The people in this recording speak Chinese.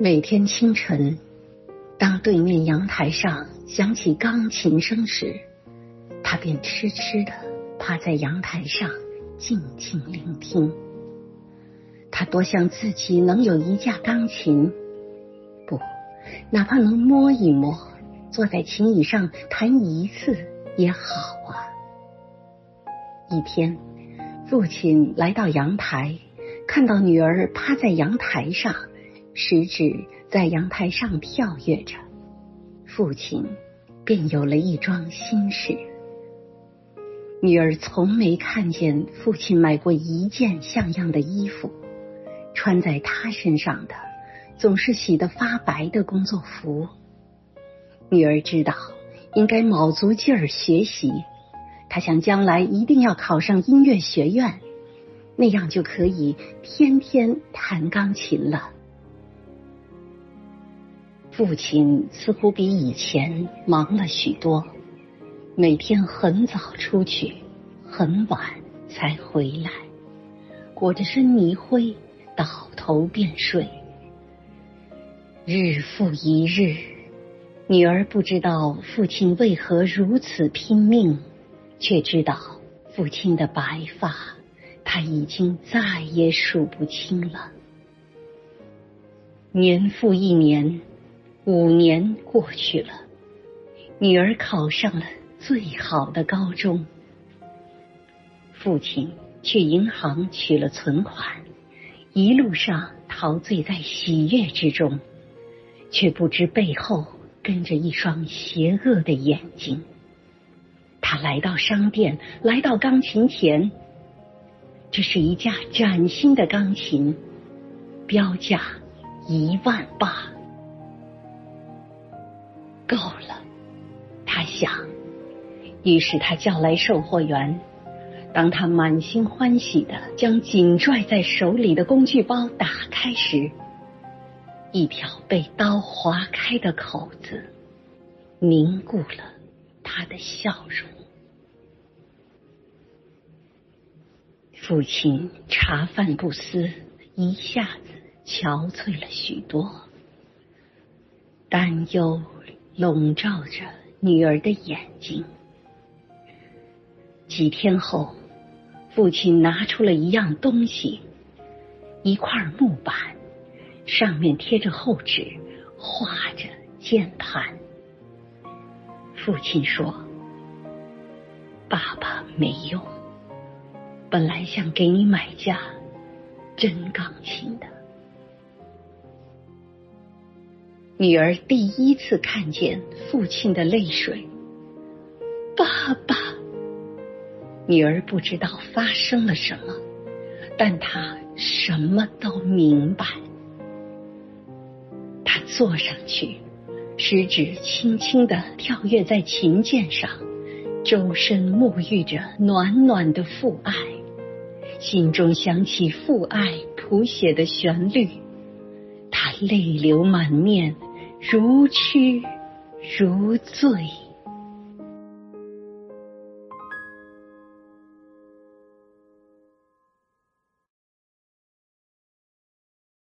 每天清晨，当对面阳台上响起钢琴声时，他便痴痴的趴在阳台上静静聆听。他多想自己能有一架钢琴，不，哪怕能摸一摸，坐在琴椅上弹一次也好啊。一天，父亲来到阳台，看到女儿趴在阳台上。食指在阳台上跳跃着，父亲便有了一桩心事。女儿从没看见父亲买过一件像样的衣服，穿在他身上的总是洗得发白的工作服。女儿知道应该卯足劲儿学习，她想将来一定要考上音乐学院，那样就可以天天弹钢琴了。父亲似乎比以前忙了许多，每天很早出去，很晚才回来，裹着身泥灰，倒头便睡。日复一日，女儿不知道父亲为何如此拼命，却知道父亲的白发，他已经再也数不清了。年复一年。五年过去了，女儿考上了最好的高中，父亲去银行取了存款，一路上陶醉在喜悦之中，却不知背后跟着一双邪恶的眼睛。他来到商店，来到钢琴前，这是一架崭新的钢琴，标价一万八。够了，他想。于是他叫来售货员。当他满心欢喜的将紧拽在手里的工具包打开时，一条被刀划开的口子凝固了他的笑容。父亲茶饭不思，一下子憔悴了许多，担忧。笼罩着女儿的眼睛。几天后，父亲拿出了一样东西，一块木板，上面贴着厚纸，画着键盘。父亲说：“爸爸没用，本来想给你买架真钢琴的。”女儿第一次看见父亲的泪水，爸爸。女儿不知道发生了什么，但她什么都明白。她坐上去，食指轻轻的跳跃在琴键上，周身沐浴着暖暖的父爱，心中响起父爱谱写的旋律，她泪流满面。如痴如醉。